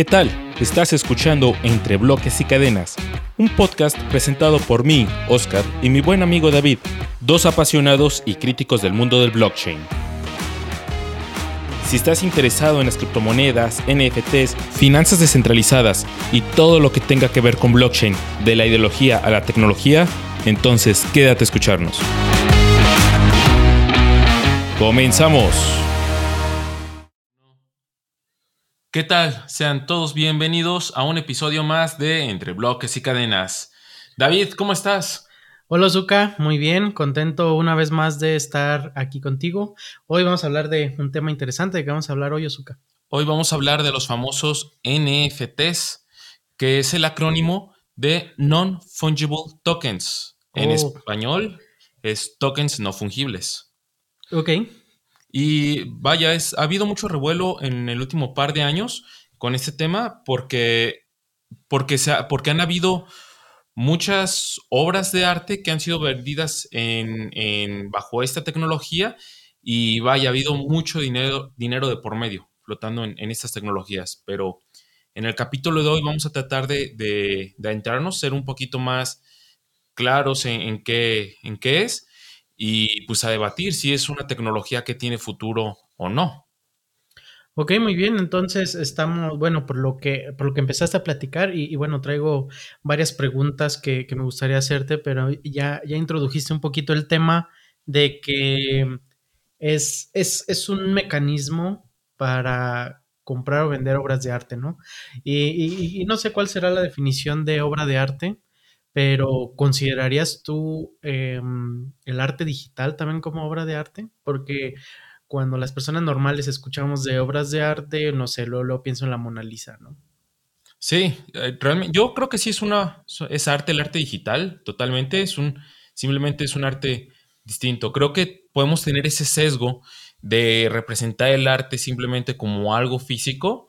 ¿Qué tal? Estás escuchando Entre Bloques y Cadenas, un podcast presentado por mí, Oscar, y mi buen amigo David, dos apasionados y críticos del mundo del blockchain. Si estás interesado en las criptomonedas, NFTs, finanzas descentralizadas y todo lo que tenga que ver con blockchain, de la ideología a la tecnología, entonces quédate a escucharnos. Comenzamos. ¿Qué tal? Sean todos bienvenidos a un episodio más de Entre Bloques y Cadenas. David, ¿cómo estás? Hola Zuka, muy bien, contento una vez más de estar aquí contigo. Hoy vamos a hablar de un tema interesante, ¿de qué vamos a hablar hoy, Zuka? Hoy vamos a hablar de los famosos NFTs, que es el acrónimo de Non-Fungible Tokens. En Oh. español es tokens no fungibles. Ok, Y vaya, es, ha habido mucho revuelo en el último par de años con este tema porque, porque, se ha- porque han habido muchas obras de arte que han sido vendidas en, bajo esta tecnología y vaya, ha habido mucho dinero, dinero de por medio flotando en, estas tecnologías. Pero en el capítulo de hoy vamos a tratar de, de, de adentrarnos, ser un poquito más claros en qué, en qué es y pues a debatir si es una tecnología que tiene futuro o no. ok, muy bien. Entonces estamos, bueno, por lo que, por lo que empezaste a platicar y, bueno, traigo varias preguntas que, que me gustaría hacerte, pero ya, ya introdujiste un poquito el tema de que es, es, es un mecanismo para comprar o vender obras de arte, ¿no? Y, y- y no sé cuál será la definición de obra de arte, pero ¿considerarías tú em, el arte digital también como obra de arte? Porque cuando las personas normales escuchamos de obras de arte, no sé, luego, luego pienso en la Mona Lisa, ¿no? Sí, eh, realmente yo creo que sí es una es arte el arte digital, totalmente, es un simplemente es un arte distinto. Creo que podemos tener ese sesgo de representar el arte simplemente como algo físico,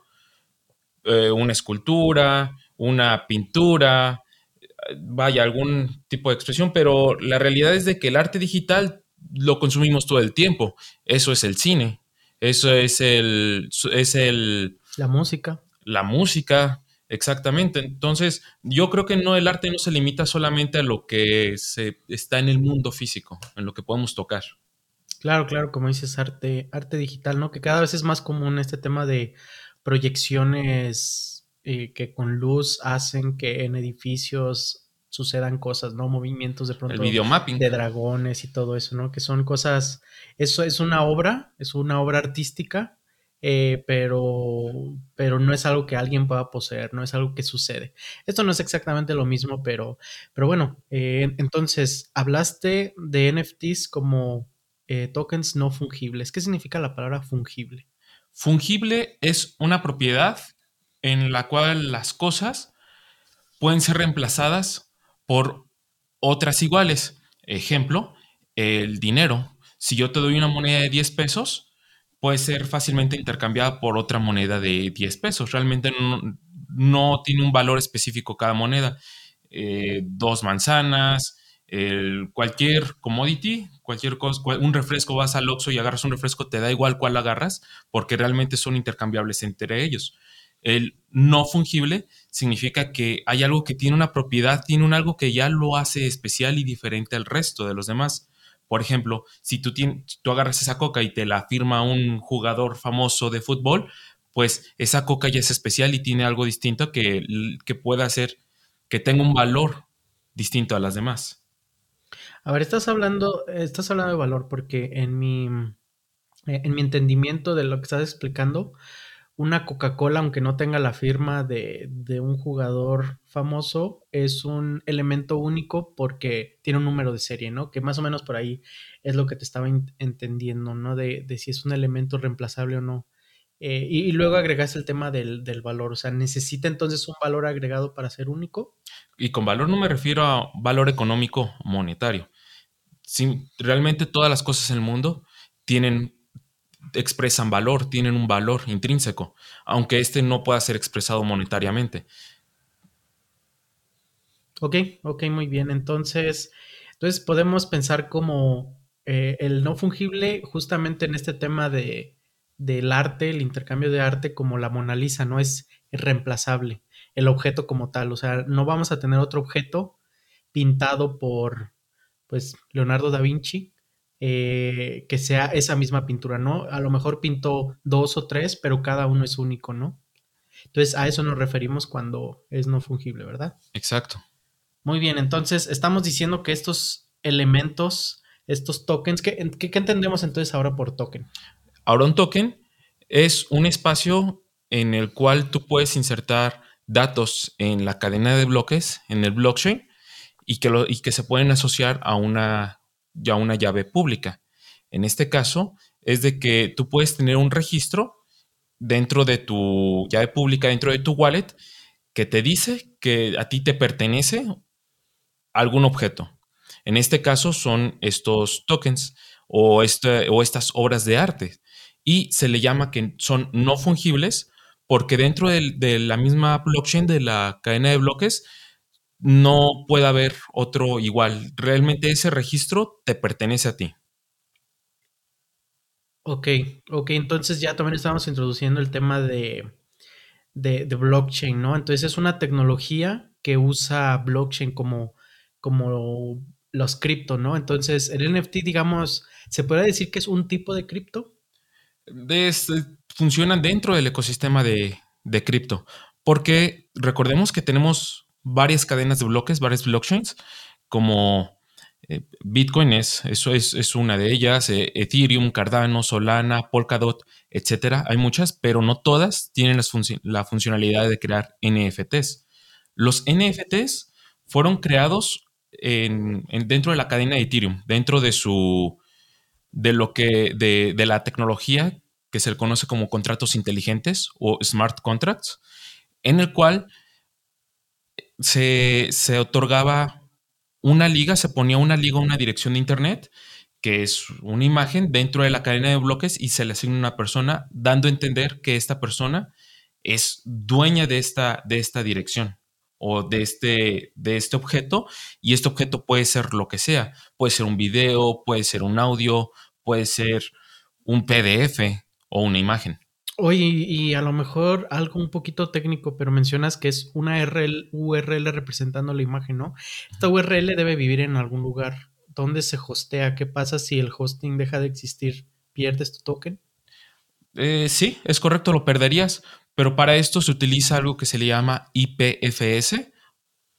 eh, una escultura, una pintura, vaya, algún tipo de expresión, pero la realidad es de que el arte digital lo consumimos todo el tiempo. Eso es el cine, eso es el, es el, La música. la música, exactamente. Entonces, yo creo que no, el arte no se limita solamente a lo que se está en el mundo físico, en lo que podemos tocar. Claro, claro, como dices, arte, arte digital, ¿no? Que cada vez es más común este tema de proyecciones eh, que con luz hacen que en edificios sucedan cosas, ¿no? Movimientos de El pronto videomapping. de dragones y todo eso, ¿no? Que son cosas, eso es una obra, es una obra artística, eh, pero, pero no es algo que alguien pueda poseer, no es algo que sucede. Esto no es exactamente lo mismo, pero, pero bueno, eh, entonces, hablaste de NFTs como eh, tokens no fungibles. ¿Qué significa la palabra fungible? Fungible es una propiedad en la cual las cosas pueden ser reemplazadas por otras iguales. Ejemplo, el dinero. Si yo te doy una moneda de 10 pesos, puede ser fácilmente intercambiada por otra moneda de 10 pesos. Realmente no, no tiene un valor específico cada moneda. Eh, dos manzanas, cualquier commodity, cualquier cosa, un refresco, vas al Oxxo y agarras un refresco, te da igual cuál agarras, porque realmente son intercambiables entre ellos. El no fungible significa que hay algo que tiene una propiedad, tiene un algo que ya lo hace especial y diferente al resto de los demás. Por ejemplo, si tú, tien- si tú agarras esa coca y te la firma un jugador famoso de fútbol, pues esa coca ya es especial y tiene algo distinto que, que pueda hacer que tenga un valor distinto a las demás. A ver, estás hablando, estás hablando de valor porque en mi, en mi entendimiento de lo que estás explicando, una Coca-Cola, aunque no tenga la firma de, de un jugador famoso, es un elemento único porque tiene un número de serie, ¿no? Que más o menos por ahí es lo que te estaba entendiendo, ¿no? De, de si es un elemento reemplazable o no. Eh, y, y luego agregas el tema del, del valor, o sea, ¿necesita entonces un valor agregado para ser único? Y con valor no me refiero a valor económico monetario. Sí, realmente todas las cosas en el mundo tienen, expresan valor, tienen un valor intrínseco, aunque este no pueda ser expresado monetariamente. Ok, ok, muy bien. Entonces, entonces podemos pensar como eh, el no fungible justamente en este tema de, del arte, el intercambio de arte como la Mona Lisa, no es reemplazable el objeto como tal, o sea, no vamos a tener otro objeto pintado por, pues, Leonardo da Vinci, eh, que sea esa misma pintura, ¿no? A lo mejor pintó dos o tres, pero cada uno es único, ¿no? Entonces a eso nos referimos cuando es no fungible, ¿verdad? Exacto. Muy bien, entonces estamos diciendo que estos elementos, estos tokens, ¿qué, entendemos entonces ahora por token? Ahora un token es un espacio en el cual tú puedes insertar datos en la cadena de bloques, en el blockchain, y que, y que se pueden asociar a una, ya una llave pública. En este caso, es de que tú puedes tener un registro dentro de tu llave pública, dentro de tu wallet, que te dice que a ti te pertenece algún objeto. En este caso son estos tokens o, este, estas obras de arte. Y se le llama que son no fungibles porque dentro de, la misma blockchain, de la cadena de bloques, no puede haber otro igual. Realmente ese registro te pertenece a ti. Ok, ok, entonces ya también estamos introduciendo el tema de, de, blockchain, ¿no? Entonces es una tecnología que usa blockchain como, como los cripto, ¿no? Entonces el NFT, digamos, ¿se puede decir que es un tipo de cripto? funcionan dentro del ecosistema de, de cripto, porque recordemos que tenemos varias cadenas de bloques, varias blockchains, como eh, Bitcoin es, eso es, una de ellas, eh, Ethereum, Cardano, Solana, Polkadot, etcétera. Hay muchas, pero no todas tienen la funcionalidad de crear NFTs. Los NFTs fueron creados dentro de la cadena de Ethereum, dentro de su de lo que de, de la tecnología que se le conoce como contratos inteligentes o smart contracts, en el cual se, otorgaba una liga, se ponía una liga, una dirección de internet, que es una imagen dentro de la cadena de bloques y se le asigna una persona, dando a entender que esta persona es dueña de esta, de esta dirección o de este, de este objeto y este objeto puede ser lo que sea, puede ser un video, puede ser un audio, puede ser un PDF o una imagen. Oye, y a lo mejor algo un poquito técnico, pero mencionas que es una URL representando la imagen, ¿no? Esta URL debe vivir en algún lugar. ¿Dónde se hostea? ¿Qué pasa si el hosting deja de existir? ¿Pierdes tu token? Eh, sí, es correcto, lo perderías, pero para esto se utiliza algo que se le llama IPFS,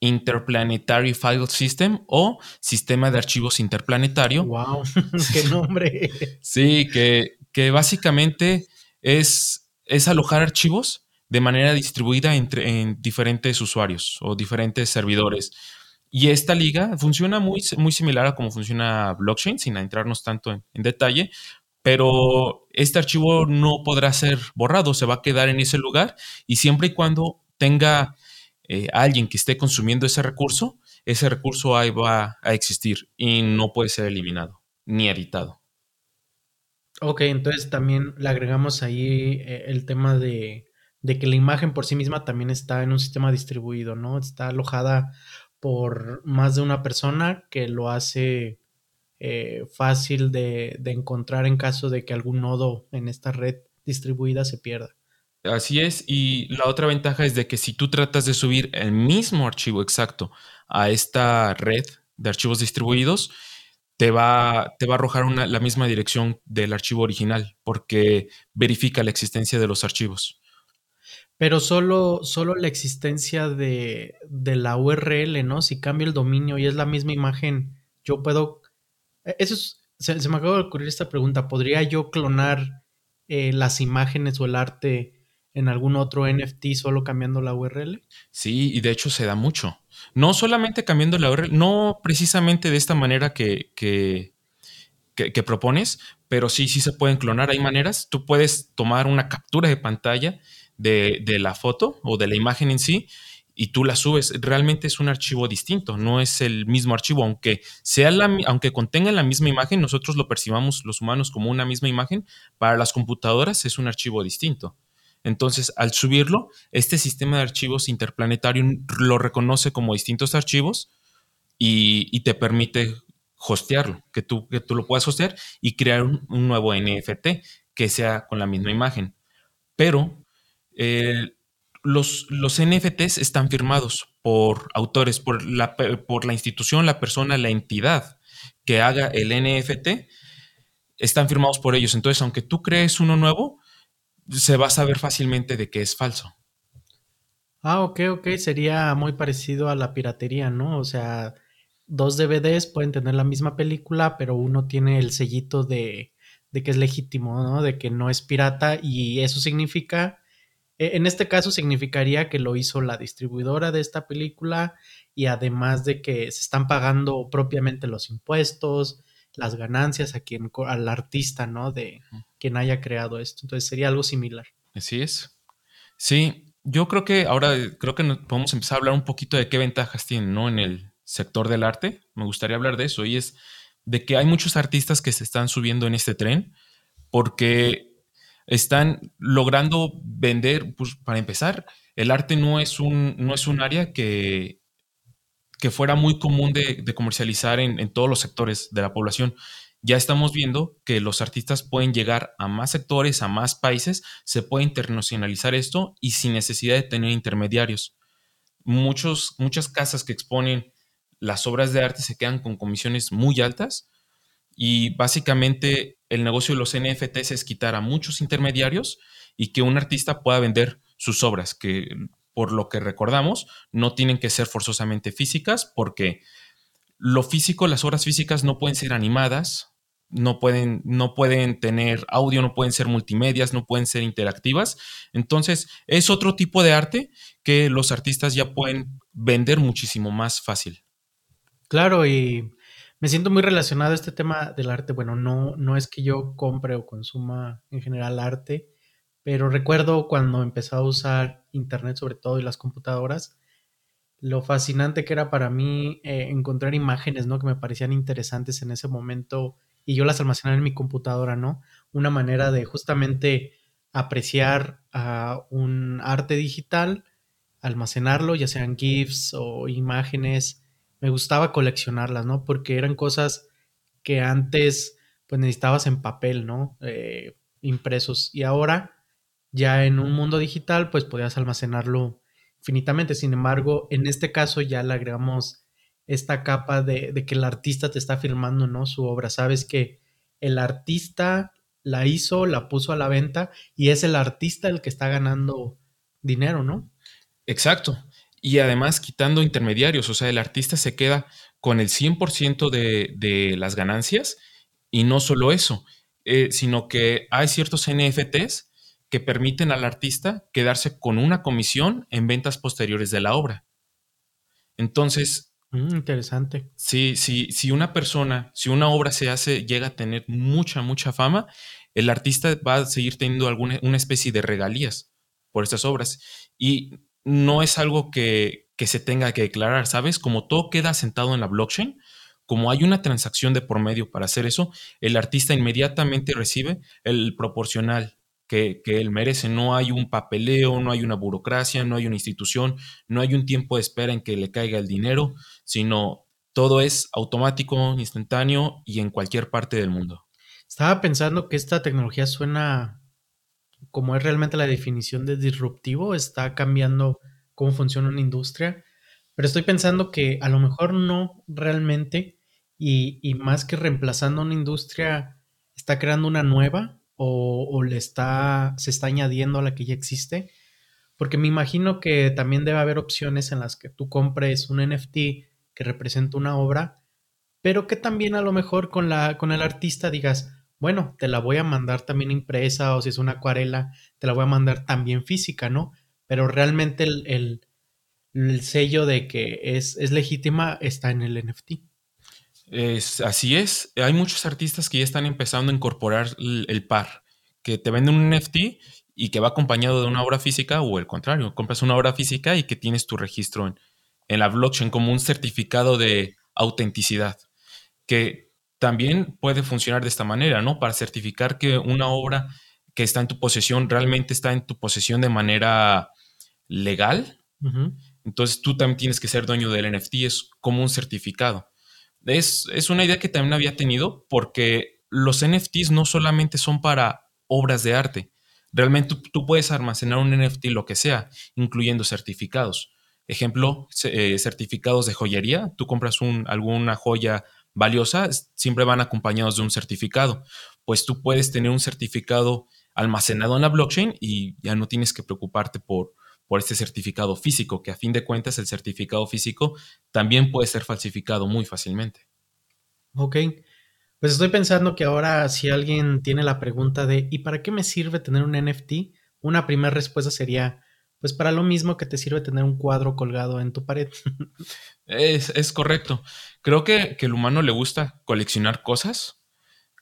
Interplanetary File System o Sistema de Archivos Interplanetario. ¡Wow! ¡Qué nombre! sí, que, que básicamente es, alojar archivos de manera distribuida entre, en diferentes usuarios o diferentes servidores. Y esta liga funciona muy, muy similar a cómo funciona blockchain, sin entrarnos tanto en, detalle, pero este archivo no podrá ser borrado, se va a quedar en ese lugar y siempre y cuando tenga eh, alguien que esté consumiendo ese recurso, ese recurso ahí va a existir y no puede ser eliminado ni editado. Ok, entonces también le agregamos ahí eh, el tema de, que la imagen por sí misma también está en un sistema distribuido, ¿no? Está alojada por más de una persona que lo hace eh, fácil de, de, encontrar en caso de que algún nodo en esta red distribuida se pierda. Así es, y la otra ventaja es de que si tú tratas de subir el mismo archivo exacto a esta red de archivos distribuidos, te va, te va a arrojar la misma dirección del archivo original porque verifica la existencia de los archivos. Pero solo, solo la existencia de, la URL, ¿no? Si cambio el dominio y es la misma imagen, yo puedo... E, eso se, me acaba de ocurrir esta pregunta. ¿Podría yo clonar eh, las imágenes o el arte en algún otro NFT solo cambiando la URL? Sí, y de hecho se da mucho. No solamente cambiando la URL, no precisamente de esta manera que, que, que, propones, pero sí, sí se pueden clonar. Hay maneras. Tú puedes tomar una captura de pantalla de, de la foto o de la imagen en sí y tú la subes. Realmente es un archivo distinto, no es el mismo archivo, aunque sea la, aunque contenga la misma imagen, nosotros lo percibamos los humanos como una misma imagen. Para las computadoras es un archivo distinto. Entonces, al subirlo, este sistema de archivos interplanetario lo reconoce como distintos archivos y, te permite hostearlo, que tú, que tú lo puedas hostear y crear un, nuevo NFT que sea con la misma imagen. Pero eh, los, los NFTs están firmados por autores, por la, por la institución, la persona, la entidad que haga el NFT, están firmados por ellos. Entonces, aunque tú crees uno nuevo, se va a saber fácilmente de que es falso. Ah, ok, ok, sería muy parecido a la piratería, ¿no? O sea, dos DVDs pueden tener la misma película, pero uno tiene el sellito de, de que es legítimo, ¿no? De que no es pirata y eso significa e, en este caso significaría que lo hizo la distribuidora de esta película y además de que se están pagando propiamente los impuestos, las ganancias a quien, al artista, ¿no? De quien haya creado esto. Entonces sería algo similar. Así es. Sí, yo creo que ahora creo que podemos empezar a hablar un poquito de qué ventajas tiene, ¿no? En el sector del arte. Me gustaría hablar de eso y es de que hay muchos artistas que se están subiendo en este tren porque están logrando vender, pues para empezar, el arte no es un, no es un área que, que fuera muy común de, comercializar en, todos los sectores de la población. Ya estamos viendo que los artistas pueden llegar a más sectores, a más países, se puede internacionalizar esto y sin necesidad de tener intermediarios. Muchos, muchas casas que exponen las obras de arte se quedan con comisiones muy altas y básicamente el negocio de los NFTs es quitar a muchos intermediarios y que un artista pueda vender sus obras, que por lo que recordamos, no tienen que ser forzosamente físicas, porque lo físico, las obras físicas no pueden ser animadas, no pueden, no pueden tener audio, no pueden ser multimedias, no pueden ser interactivas. Entonces, es otro tipo de arte que los artistas ya pueden vender muchísimo más fácil. Claro, y me siento muy relacionado a este tema del arte. Bueno, no, no es que yo compre o consuma en general arte, pero recuerdo cuando empecé a usar internet sobre todo y las computadoras, lo fascinante que era para mí eh, encontrar imágenes, ¿no? Que me parecían interesantes en ese momento y yo las almacenaba en mi computadora, ¿no? Una manera de justamente apreciar a un arte digital, almacenarlo, ya sean GIFs o imágenes, me gustaba coleccionarlas, ¿no? Porque eran cosas que antes pues necesitabas en papel, ¿no? Eh, impresos. Y ahora, ya en un mundo digital, pues podías almacenarlo infinitamente. Sin embargo, en este caso ya le agregamos esta capa de, de que el artista te está firmando, ¿no? Su obra. Sabes que el artista la hizo, la puso a la venta y es el artista el que está ganando dinero, ¿no? Exacto y además quitando intermediarios, o sea, el artista se queda con el 100% de, de, las ganancias y no solo eso, eh, sino que hay ciertos NFTs que permiten al artista quedarse con una comisión en ventas posteriores de la obra. Entonces, mm, interesante. Si, si, si una persona, si una obra se hace, llega a tener mucha, mucha fama, el artista va a seguir teniendo alguna una especie de regalías por estas obras. Y no es algo que, se tenga que declarar, ¿sabes? Como todo queda sentado en la blockchain, como hay una transacción de por medio para hacer eso, el artista inmediatamente recibe el proporcional que, él merece. No hay un papeleo, no hay una burocracia, no hay una institución, no hay un tiempo de espera en que le caiga el dinero, sino todo es automático, instantáneo y en cualquier parte del mundo. Estaba pensando que esta tecnología suena como es realmente la definición de disruptivo, está cambiando cómo funciona una industria, pero estoy pensando que a lo mejor no realmente y, más que reemplazando una industria, está creando una nueva o, le está, se está añadiendo a la que ya existe, porque me imagino que también debe haber opciones en las que tú compres un NFT que representa una obra, pero que también a lo mejor con, la, con el artista digas, bueno, te la voy a mandar también impresa o si es una acuarela, te la voy a mandar también física, ¿no? Pero realmente el, sello de que es, es, legítima está en el NFT. Es, así es, hay muchos artistas que ya están empezando a incorporar el, par, que te venden un NFT y que va acompañado de una obra física o el contrario, compras una obra física y que tienes tu registro en, en la blockchain como un certificado de autenticidad, que también puede funcionar de esta manera, ¿no? Para certificar que una obra que está en tu posesión realmente está en tu posesión de manera legal. Entonces tú también tienes que ser dueño del NFT, es como un certificado. Es, una idea que también había tenido porque los NFTs no solamente son para obras de arte. Realmente tú, puedes almacenar un NFT lo que sea, incluyendo certificados. Ejemplo, eh, certificados de joyería. Tú compras un, alguna joya valiosa, siempre van acompañados de un certificado. Pues tú puedes tener un certificado almacenado en la blockchain y ya no tienes que preocuparte por, por este certificado físico, que a fin de cuentas el certificado físico también puede ser falsificado muy fácilmente. Ok, pues estoy pensando que ahora si alguien tiene la pregunta de ¿y para qué me sirve tener un NFT? Una primera respuesta sería, pues para lo mismo que te sirve tener un cuadro colgado en tu pared. es, correcto. Creo que, que el humano le gusta coleccionar cosas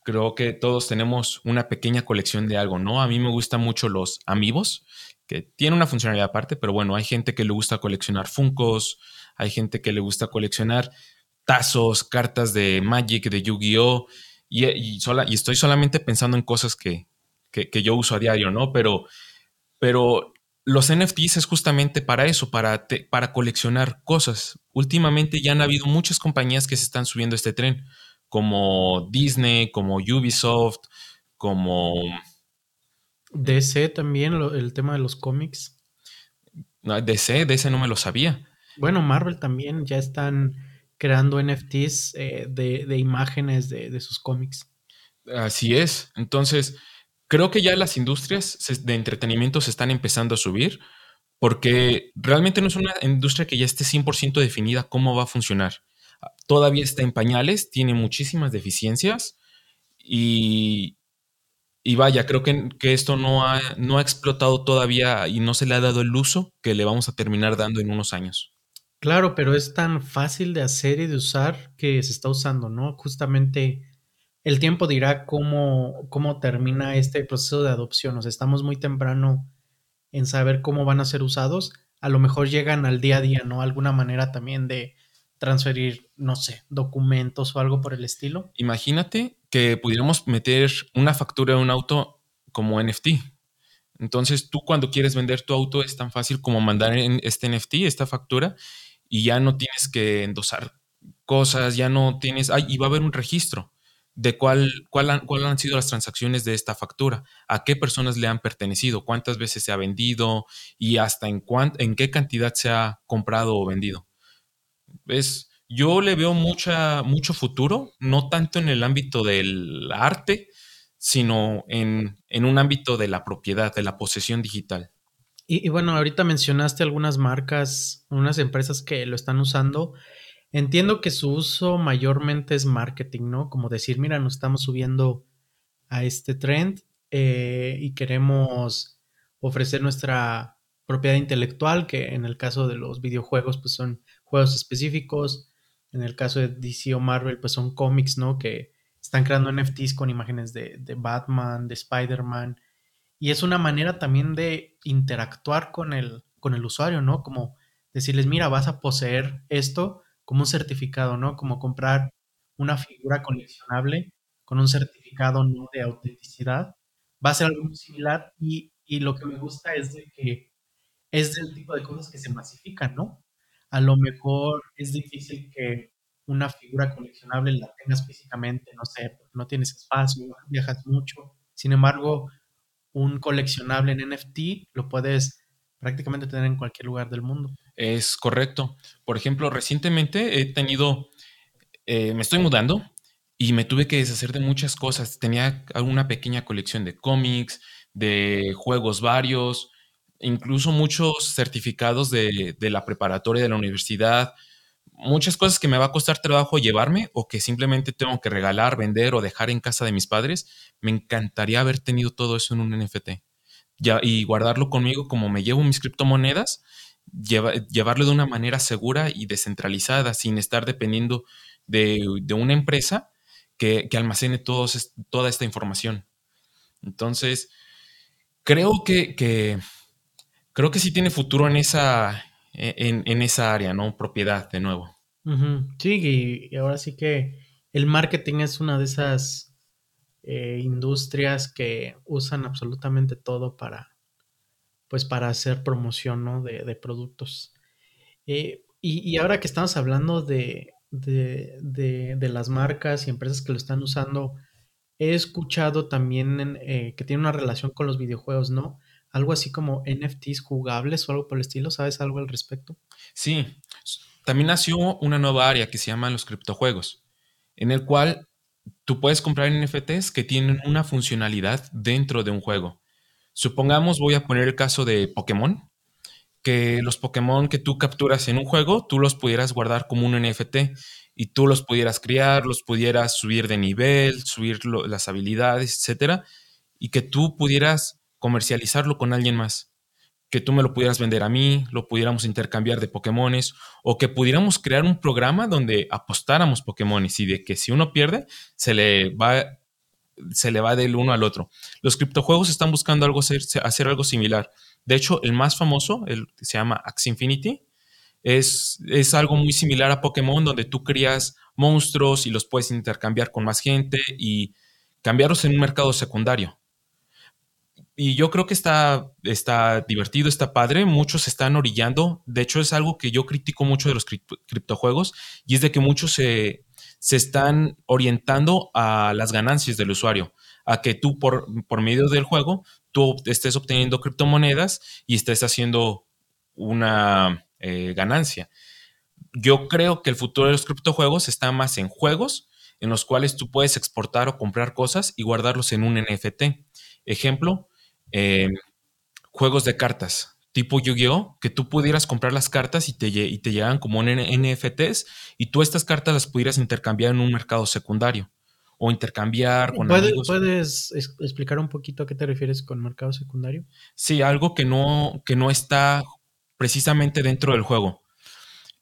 creo que todos tenemos una pequeña colección de algo, ¿no? A mí me gustan mucho los amigos, que tienen una funcionalidad aparte, pero bueno, hay gente que le gusta coleccionar Funcos, hay gente que le gusta coleccionar tazos, cartas de Magic, de Yu-Gi-Oh! Y, y, estoy solamente pensando en cosas que, yo uso a diario, ¿no? Pero, pero los NFTs es justamente para eso, para, para coleccionar cosas. Últimamente ya han habido muchas compañías que se están subiendo a este tren como Disney, como Ubisoft, como... DC también, el tema de los cómics. No, DC, DC no me lo sabía. Bueno, Marvel también ya están creando NFTs eh, de, imágenes de, sus cómics. Así es. Entonces, creo que ya las industrias de entretenimiento se están empezando a subir porque realmente no es una industria que ya esté 100% definida cómo va a funcionar todavía está en pañales, tiene muchísimas deficiencias y, y vaya, creo que, esto no ha, no ha explotado todavía y no se le ha dado el uso que le vamos a terminar dando en unos años. Claro, pero es tan fácil de hacer y de usar que se está usando, ¿no? Justamente el tiempo dirá cómo, cómo termina este proceso de adopción. O sea, estamos muy temprano en saber cómo van a ser usados. A lo mejor llegan al día a día, ¿no? Alguna manera también de, transferir, no sé, documentos o algo por el estilo. Imagínate que pudiéramos meter una factura de un auto como NFT. Entonces tú cuando quieres vender tu auto es tan fácil como mandar en este NFT, esta factura, y ya no tienes que endosar cosas, ya no tienes, ay, y va a haber un registro de cuál, cuál, han, cuál han sido las transacciones de esta factura, a qué personas le han pertenecido, cuántas veces se ha vendido y hasta en, en qué cantidad se ha comprado o vendido es, yo le veo mucha, mucho futuro, no tanto en el ámbito del arte, sino en, un ámbito de la propiedad, de la posesión digital. Y, bueno, ahorita mencionaste algunas marcas, unas empresas que lo están usando. Entiendo que su uso mayormente es marketing, ¿no? Como decir, mira, nos estamos subiendo a este trend eh, y queremos ofrecer nuestra propiedad intelectual, que en el caso de los videojuegos, pues son juegos específicos. En el caso de DC o Marvel, pues son cómics, ¿no? Que están creando NFTs con imágenes de, Batman, de Spider-Man. Y es una manera también de interactuar con el, con el usuario, ¿no? Como decirles, mira, vas a poseer esto como un certificado, ¿no? Como comprar una figura coleccionable con un certificado ¿no? de autenticidad. Va a ser algo similar y, y lo que me gusta es de que es del tipo de cosas que se masifican, ¿no? A lo mejor es difícil que una figura coleccionable la tengas físicamente, no sé, porque no tienes espacio, viajas mucho. Sin embargo, un coleccionable en NFT lo puedes prácticamente tener en cualquier lugar del mundo. Es correcto. Por ejemplo, recientemente he tenido, eh, me estoy mudando y me tuve que deshacer de muchas cosas. Tenía una pequeña colección de cómics, de juegos varios, incluso muchos certificados de, la preparatoria de la universidad, muchas cosas que me va a costar trabajo llevarme o que simplemente tengo que regalar, vender o dejar en casa de mis padres, me encantaría haber tenido todo eso en un NFT ya, y guardarlo conmigo como me llevo mis criptomonedas, llevarlo de una manera segura y descentralizada, sin estar dependiendo de, una empresa que, almacene toda esta información. Entonces, creo que creo que sí tiene futuro en esa, e, en, esa área, ¿no? Propiedad, de nuevo. Sí, y, ahora sí que el marketing es una de esas eh, industrias que usan absolutamente todo para, pues, para hacer promoción, ¿no? De, productos. Eh, y, ahora que estamos hablando de, de, de, las marcas y empresas que lo están usando, he escuchado también eh, que tiene una relación con los videojuegos, ¿no? Algo así como NFTs jugables o algo por el estilo. ¿Sabes algo al respecto? Sí, también nació una nueva área que se llama los criptojuegos, en el cual tú puedes comprar NFTs que tienen una funcionalidad dentro de un juego. Supongamos, voy a poner el caso de Pokémon, que los Pokémon que tú capturas en un juego, tú los pudieras guardar como un NFT y tú los pudieras criar, los pudieras subir de nivel, subir las habilidades, etcétera, y que tú pudieras comercializarlo con alguien más. Que tú me lo pudieras vender a mí, lo pudiéramos intercambiar de Pokémones, o que pudiéramos crear un programa donde apostáramos Pokémones y de que si uno pierde, se le va, se le va del uno al otro. Los criptojuegos están buscando algo, hacer, algo similar. De hecho, el más famoso, el se llama Axie Infinity, es, es algo muy similar a Pokémon, donde tú crías monstruos y los puedes intercambiar con más gente y cambiarlos en un mercado secundario. Y yo creo que está, está divertido, está padre. Muchos se están orillando. De hecho, es algo que yo critico mucho de los criptojuegos y es de que muchos se, se están orientando a las ganancias del usuario, a que tú por, por medio del juego, tú estés obteniendo criptomonedas y estés haciendo una, eh, ganancia. Yo creo que el futuro de los criptojuegos está más en juegos en los cuales tú puedes exportar o comprar cosas y guardarlos en un NFT. Ejemplo, em, juegos de cartas tipo Yu-Gi-Oh, que tú pudieras comprar las cartas y te, y te llegan como NFTs y tú estas cartas las pudieras intercambiar en un mercado secundario o intercambiar con amigos. ¿Puedes explicar un poquito a qué te refieres con mercado secundario? Sí, algo que no, que no está precisamente dentro del juego.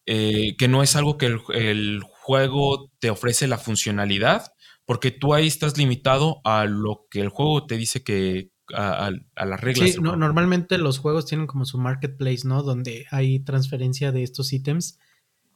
Eh, que no es algo que el, juego te ofrece la funcionalidad, porque tú ahí estás limitado a lo que el juego te dice que a, las reglas. Sí, normalmente los juegos tienen como su marketplace, ¿no? Donde hay transferencia de estos ítems.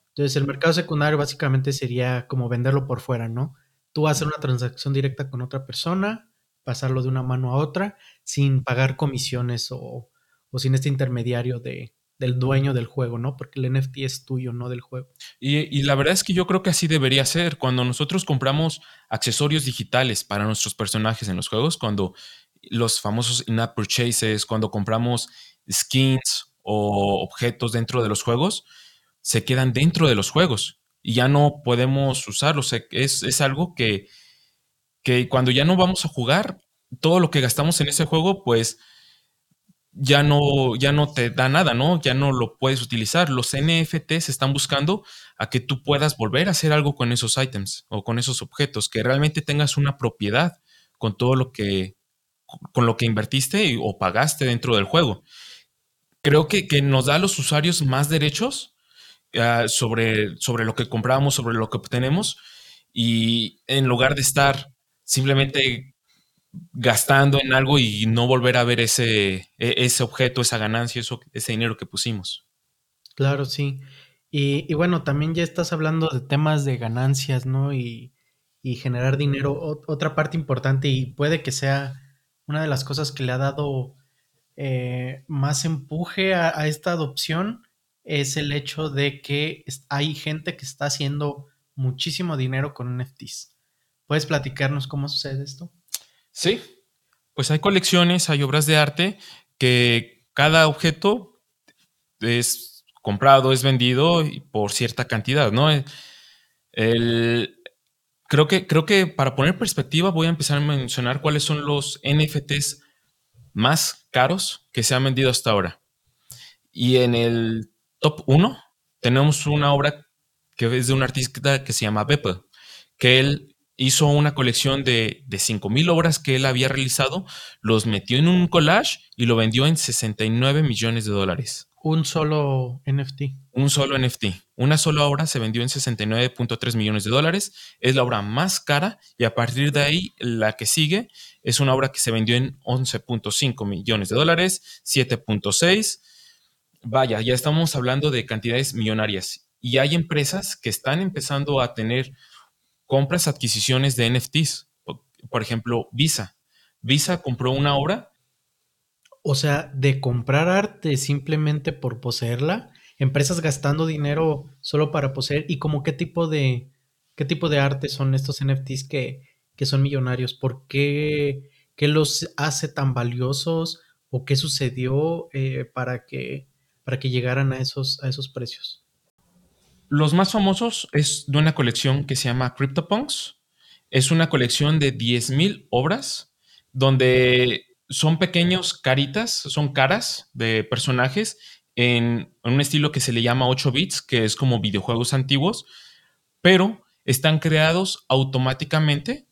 Entonces el mercado secundario básicamente sería como venderlo por fuera, ¿no? Tú hacer una transacción directa con otra persona, pasarlo de una mano a otra, sin pagar comisiones o sin este intermediario de, del dueño del juego, ¿no? Porque el NFT es tuyo, no del juego. Y, la verdad es que yo creo que así debería ser. Cuando nosotros compramos accesorios digitales para nuestros personajes en los juegos, cuando los famosos in-app purchases, cuando compramos skins o objetos dentro de los juegos, se quedan dentro de los juegos y ya no podemos usarlos. Es, es algo que, que cuando ya no vamos a jugar, todo lo que gastamos en ese juego, pues ya no, ya no te da nada, ¿no? Ya no lo puedes utilizar. Los NFTs están buscando a que tú puedas volver a hacer algo con esos items o con esos objetos, que realmente tengas una propiedad con todo lo que, con lo que invertiste o pagaste dentro del juego. Creo que, nos da a los usuarios más derechos ah, sobre, sobre lo que compramos, sobre lo que obtenemos, y en lugar de estar simplemente gastando en algo y no volver a ver ese, e, ese objeto, esa ganancia, eso, ese dinero que pusimos. Claro, sí. Y, bueno, también ya estás hablando de temas de ganancias, ¿no? Y, generar dinero. otra parte importante y puede que sea una de las cosas que le ha dado eh, más empuje a, a, esta adopción es el hecho de que hay gente que está haciendo muchísimo dinero con NFTs. ¿Puedes platicarnos cómo sucede esto? Sí, pues hay colecciones, hay obras de arte que cada objeto es comprado, es vendido por cierta cantidad, ¿no? Creo, que, creo que para poner perspectiva voy a empezar a mencionar cuáles son los NFTs más caros que se han vendido hasta ahora. Y en el top 1 tenemos una obra que es de un artista que se llama Beppe, que él hizo una colección de, de 5.000 obras que él había realizado, los metió en un collage y lo vendió en 69 millones de dólares. Un solo NFT. Un solo NFT. Una sola obra se vendió en 69.3 millones de dólares. Es la obra más cara y a partir de ahí la que sigue es una obra que se vendió en 11.5 millones de dólares, 7.6. Vaya, ya estamos hablando de cantidades millonarias. Y hay empresas que están empezando a tener compras, adquisiciones de NFTs. Por ejemplo, Visa. Visa compró una obra. O sea, de comprar arte simplemente por poseerla, empresas gastando dinero solo para poseer y como qué tipo de qué tipo de arte son estos NFTs que, que son millonarios? ¿Por qué, qué los hace tan valiosos o qué sucedió eh, para, que, para que llegaran a esos, a esos precios? Los más famosos es de una colección que se llama CryptoPunks. Es una colección de 10.000 obras donde son pequeños caritas, son caras de personajes en, un estilo que se le llama 8 bits, que es como videojuegos antiguos, pero están creados automáticamente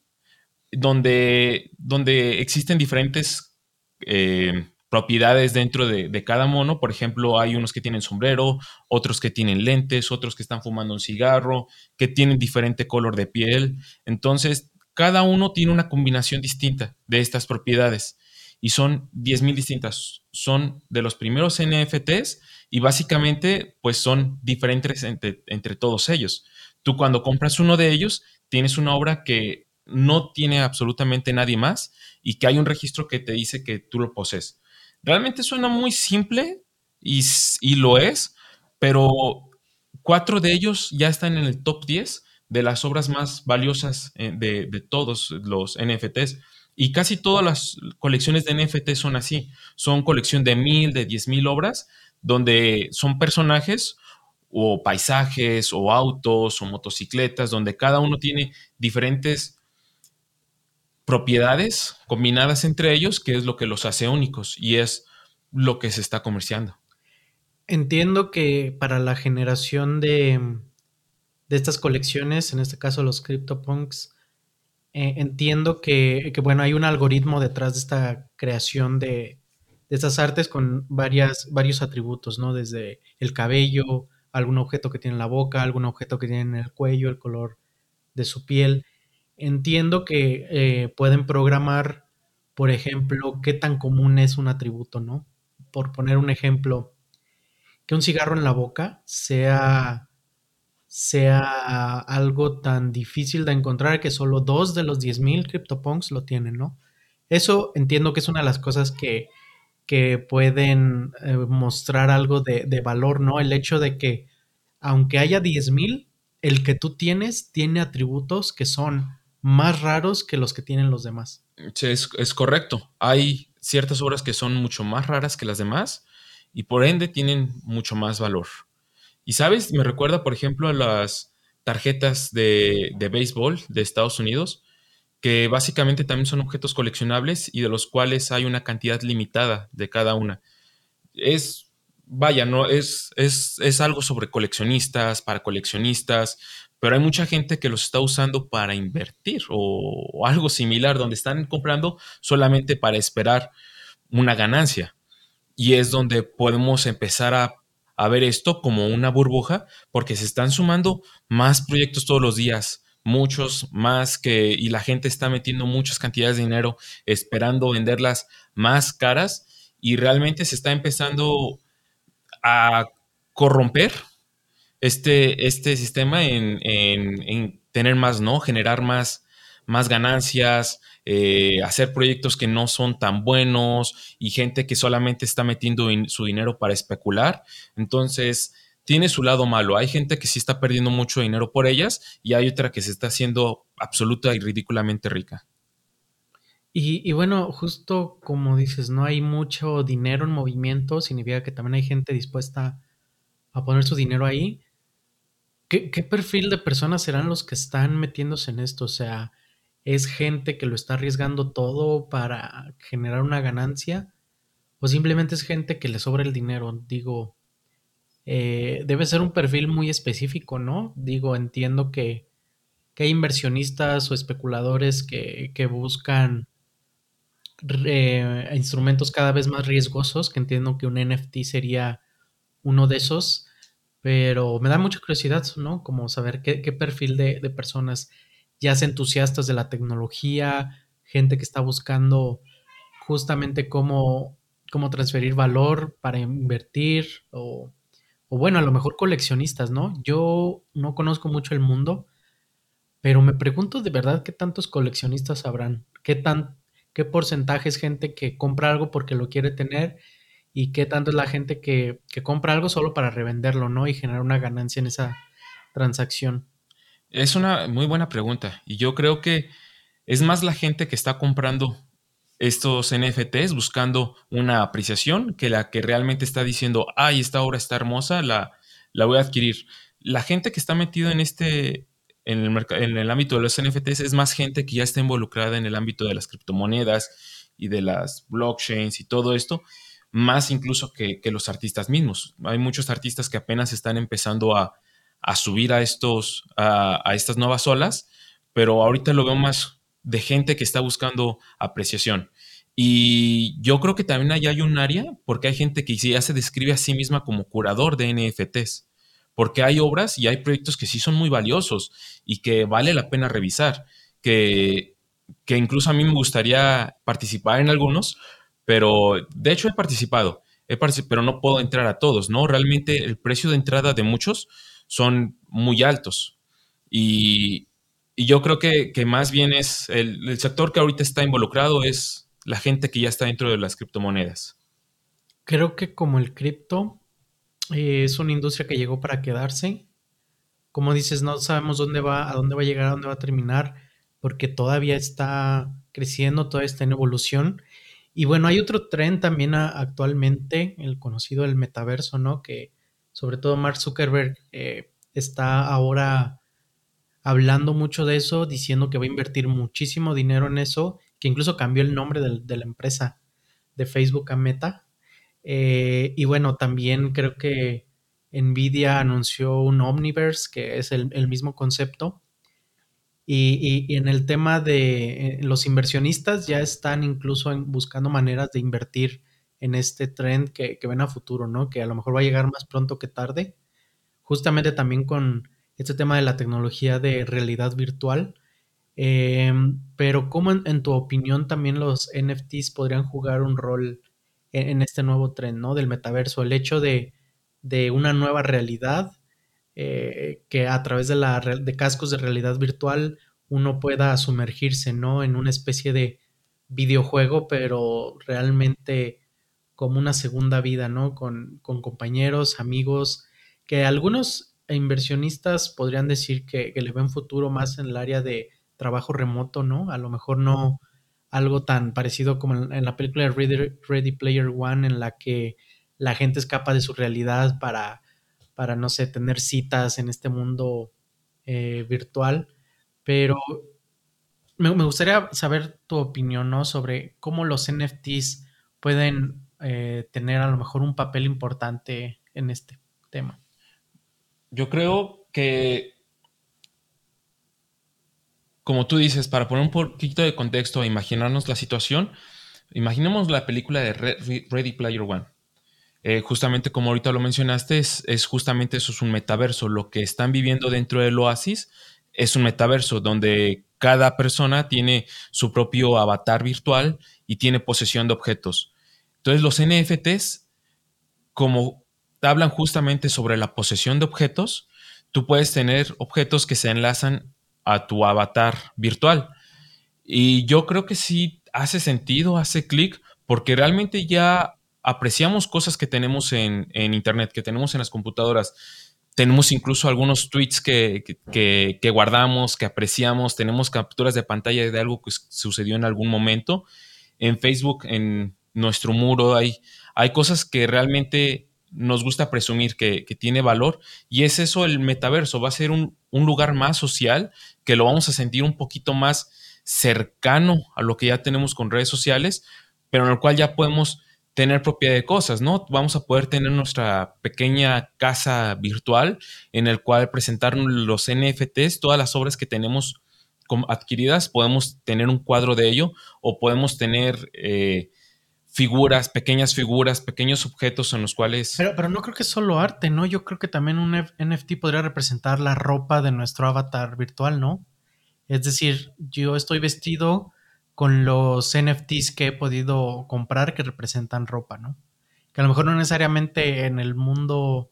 donde, donde existen diferentes eh, propiedades dentro de, de, cada mono. Por ejemplo, hay unos que tienen sombrero, otros que tienen lentes, otros que están fumando un cigarro, que tienen diferente color de piel. Entonces, cada uno tiene una combinación distinta de estas propiedades y son 10.000 distintas. Son de los primeros NFTs y básicamente pues son diferentes entre, entre, todos ellos. Tú cuando compras uno de ellos tienes una obra que no tiene absolutamente nadie más y que hay un registro que te dice que tú lo posees. Realmente suena muy simple y, y lo es, pero cuatro de ellos ya están en el top 10 de las obras más valiosas eh, de, de todos los NFTs. Y casi todas las colecciones de NFT son así. Son colección de mil, de diez mil obras, donde son personajes o paisajes o autos o motocicletas, donde cada uno tiene diferentes propiedades combinadas entre ellos, que es lo que los hace únicos y es lo que se está comerciando. Entiendo que para la generación de, de estas colecciones, en este caso los CryptoPunks, eh, entiendo que, bueno, hay un algoritmo detrás de esta creación de, estas artes con varias, varios atributos, ¿no? Desde el cabello, algún objeto que tiene en la boca, algún objeto que tiene en el cuello, el color de su piel. Entiendo que eh, pueden programar, por ejemplo, qué tan común es un atributo, ¿no? Por poner un ejemplo, que un cigarro en la boca sea sea algo tan difícil de encontrar que solo dos de los 10.000 CryptoPunks lo tienen, ¿no? Eso entiendo que es una de las cosas que, que pueden eh, mostrar algo de, de, valor, ¿no? El hecho de que aunque haya 10.000, el que tú tienes tiene atributos que son más raros que los que tienen los demás. Sí, es, es correcto. Hay ciertas obras que son mucho más raras que las demás y por ende tienen mucho más valor. Y sabes, me recuerda, por ejemplo, a las tarjetas de, de béisbol de Estados Unidos, que básicamente también son objetos coleccionables y de los cuales hay una cantidad limitada de cada una. Es, vaya, no, es, es, es algo sobre coleccionistas, para coleccionistas, pero hay mucha gente que los está usando para invertir o, o algo similar, donde están comprando solamente para esperar una ganancia. Y es donde podemos empezar a a ver esto como una burbuja porque se están sumando más proyectos todos los días, muchos más que y la gente está metiendo muchas cantidades de dinero esperando venderlas más caras y realmente se está empezando a corromper este, este sistema en, en tener más, ¿no? Generar más, más ganancias, eh, hacer proyectos que no son tan buenos y gente que solamente está metiendo su dinero para especular. Entonces, tiene su lado malo. Hay gente que sí está perdiendo mucho dinero por ellas y hay otra que se está haciendo absoluta y ridículamente rica. Y, bueno, justo como dices, no hay mucho dinero en movimiento, significa que también hay gente dispuesta a poner su dinero ahí. ¿Qué, qué perfil de personas serán los que están metiéndose en esto? O sea, es gente que lo está arriesgando todo para generar una ganancia o simplemente es gente que le sobra el dinero. Digo, eh, debe ser un perfil muy específico, ¿no? Digo, entiendo que, que hay inversionistas o especuladores que, que buscan instrumentos cada vez más riesgosos, que entiendo que un NFT sería uno de esos, pero me da mucha curiosidad, ¿no? Como saber qué, qué perfil de, de personas ya sea entusiastas de la tecnología, gente que está buscando justamente cómo, cómo transferir valor para invertir o, bueno, a lo mejor coleccionistas, ¿no? Yo no conozco mucho el mundo, pero me pregunto de verdad qué tantos coleccionistas habrán, qué, tan, qué porcentaje es gente que compra algo porque lo quiere tener y qué tanto es la gente que, que compra algo solo para revenderlo, ¿no? Y generar una ganancia en esa transacción. Es una muy buena pregunta y yo creo que Es más la gente que está comprando estos NFTs buscando una apreciación que la que realmente está diciendo, ay, esta obra está hermosa, la, la voy a adquirir. La gente que está metida en este, en el, en el ámbito de los NFTs es más gente que ya está involucrada en el ámbito de las criptomonedas y de las blockchains y todo esto, más incluso que, los artistas mismos. Hay muchos artistas que apenas están empezando a, subir a, estos, a, estas nuevas olas, pero ahorita lo veo más de gente que está buscando apreciación. Y yo creo que también ahí hay un área, porque hay gente que ya se describe a sí misma como curador de NFTs, porque hay obras y hay proyectos que sí son muy valiosos y que vale la pena revisar, que, que incluso a mí me gustaría participar en algunos, pero de hecho he participado, he pero no puedo entrar a todos, ¿no? Realmente el precio de entrada de muchos son muy altos. Y, yo creo que, más bien es el, sector que ahorita está involucrado es la gente que ya está dentro de las criptomonedas. Creo que como el cripto eh, es una industria que llegó para quedarse. Como dices, no sabemos dónde va, a dónde va a llegar, a dónde va a terminar, porque todavía está creciendo, todavía está en evolución y bueno, hay otro tren también actualmente, el conocido el metaverso, ¿no? Que sobre todo Mark Zuckerberg eh, está ahora hablando mucho de eso, diciendo que va a invertir muchísimo dinero en eso, que incluso cambió el nombre de, la empresa de Facebook a Meta. Eh, y bueno, también creo que Nvidia anunció un Omniverse, que es el mismo concepto. Y, en el tema de eh, los inversionistas ya están incluso buscando maneras de invertir en este trend que, ven a futuro, ¿no? Que a lo mejor va a llegar más pronto que tarde. Justamente también con este tema de la tecnología de realidad virtual. Em, pero ¿cómo en, tu opinión también los NFTs podrían jugar un rol en, este nuevo trend, ¿no? Del metaverso. El hecho de, de una nueva realidad eh, que a través de, la, de cascos de realidad virtual uno pueda sumergirse, ¿no? En una especie de videojuego, pero realmente como una segunda vida, ¿no? Con, compañeros, amigos, que algunos inversionistas podrían decir que, le ven futuro más en el área de trabajo remoto, ¿no? A lo mejor no algo tan parecido como en, la película Ready, Player One, en la que la gente escapa de su realidad para para, no sé, tener citas en este mundo eh, virtual. Pero me, gustaría saber tu opinión, ¿no? Sobre cómo los NFTs pueden eh, tener a lo mejor un papel importante en este tema. Yo creo que, como tú dices, para poner un poquito de contexto e imaginarnos la situación, imaginemos la película de Ready Player One. Eh, justamente como ahorita lo mencionaste, es, justamente eso, es un metaverso. Lo que están viviendo dentro del oasis es un metaverso donde cada persona tiene su propio avatar virtual y tiene posesión de objetos. Entonces los NFTs, como hablan justamente sobre la posesión de objetos, tú puedes tener objetos que se enlazan a tu avatar virtual. Y yo creo que sí hace sentido, hace clic, porque realmente ya apreciamos cosas que tenemos en, Internet, que tenemos en las computadoras. Tenemos incluso algunos tweets que, guardamos, que apreciamos, tenemos capturas de pantalla de algo que sucedió en algún momento. En Facebook, en nuestro muro, hay, hay cosas que realmente nos gusta presumir que, tiene valor y es eso el metaverso, va a ser un, un, lugar más social que lo vamos a sentir un poquito más cercano a lo que ya tenemos con redes sociales, pero en el cual ya podemos tener propiedad de cosas, ¿no? Vamos a poder tener nuestra pequeña casa virtual en el cual presentar los NFTs, todas las obras que tenemos adquiridas, podemos tener un cuadro de ello o podemos tener eh, figuras, pequeñas figuras, pequeños objetos en los cuales... Pero, pero no creo que es solo arte, ¿no? Yo creo que también un NFT podría representar la ropa de nuestro avatar virtual, ¿no? Es decir, yo estoy vestido con los NFTs que he podido comprar que representan ropa, ¿no? Que a lo mejor no necesariamente en el mundo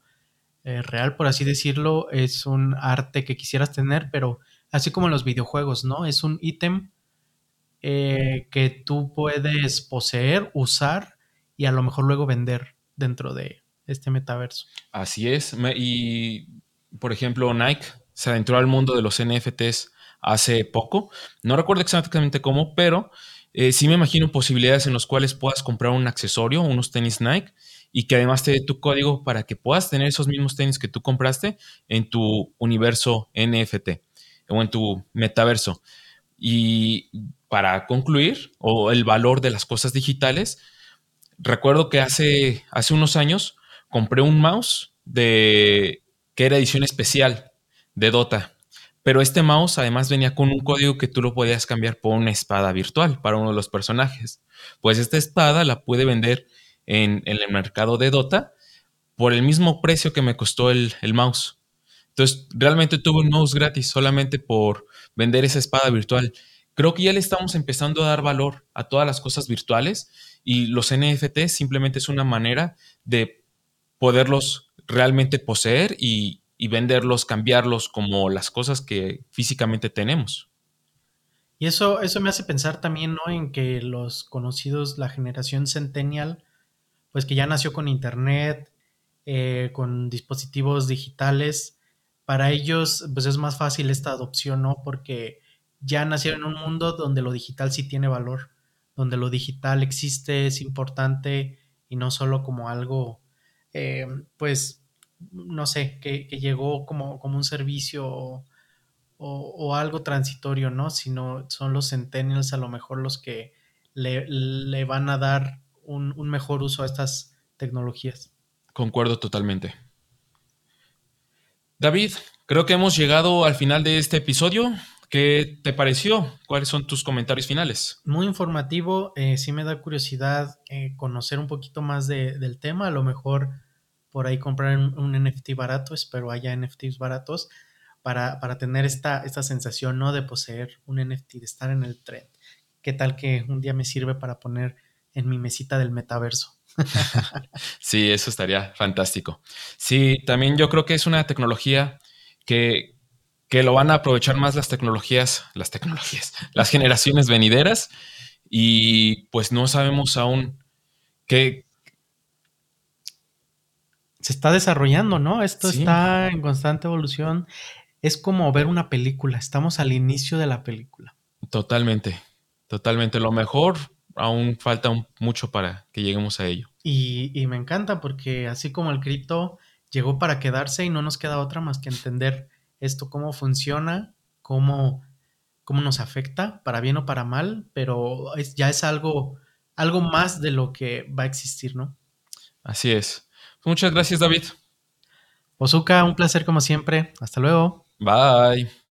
eh, real, por así decirlo, es un arte que quisieras tener, pero así como en los videojuegos, ¿no? Es un ítem eh, que tú puedes poseer, usar y a lo mejor luego vender dentro de este metaverso. Así es. Y, por ejemplo, Nike se adentró al mundo de los NFTs hace poco. No recuerdo exactamente cómo, pero eh, sí me imagino posibilidades en las cuales puedas comprar un accesorio, unos tenis Nike, y que además te dé tu código para que puedas tener esos mismos tenis que tú compraste en tu universo NFT o en tu metaverso. Y para concluir, o el valor de las cosas digitales, recuerdo que hace, hace unos años compré un mouse de que era edición especial de Dota. Pero este mouse además venía con un código que tú lo podías cambiar por una espada virtual para uno de los personajes. Pues esta espada la pude vender en, el mercado de Dota por el mismo precio que me costó el, el mouse. Entonces, realmente tuve un mouse gratis solamente por vender esa espada virtual. Creo que ya le estamos empezando a dar valor a todas las cosas virtuales y los NFT simplemente es una manera de poderlos realmente poseer y, venderlos, cambiarlos como las cosas que físicamente tenemos. Y eso, eso me hace pensar también, ¿no? En que los conocidos, la generación centennial, pues que ya nació con internet, eh, con dispositivos digitales, para ellos pues es más fácil esta adopción, ¿no? Porque ya nacieron en un mundo donde lo digital sí tiene valor, donde lo digital existe, es importante y no solo como algo eh, pues, no sé, que, llegó como, como, un servicio o, algo transitorio, ¿no? Sino son los centennials a lo mejor los que le, van a dar un, un mejor uso a estas tecnologías. Concuerdo totalmente. David, creo que hemos llegado al final de este episodio. ¿Qué te pareció? ¿Cuáles son tus comentarios finales? Muy informativo, eh, sí me da curiosidad eh, conocer un poquito más del tema, a lo mejor por ahí comprar un, NFT barato, espero haya NFTs baratos, para, tener esta, esta sensación ¿no? de poseer un NFT, de estar en el trend. ¿Qué tal que un día me sirve para poner en mi mesita del metaverso? sí, eso estaría fantástico. Sí, también yo creo que es una tecnología que, que lo van a aprovechar más las tecnologías, las tecnologías, las generaciones venideras y pues no sabemos aún qué... Se está desarrollando, ¿no? Esto está en constante evolución. Es como ver una película, estamos al inicio de la película. Totalmente, totalmente. Lo mejor aún falta mucho para que lleguemos a ello. Y, y me encanta porque así como el cripto llegó para quedarse y no nos queda otra más que entender esto cómo funciona, cómo, cómo nos afecta, para bien o para mal, pero ya es algo, algo más de lo que va a existir, ¿no? Así es. Muchas gracias, David. Ozuka, un placer como siempre. Hasta luego. Bye.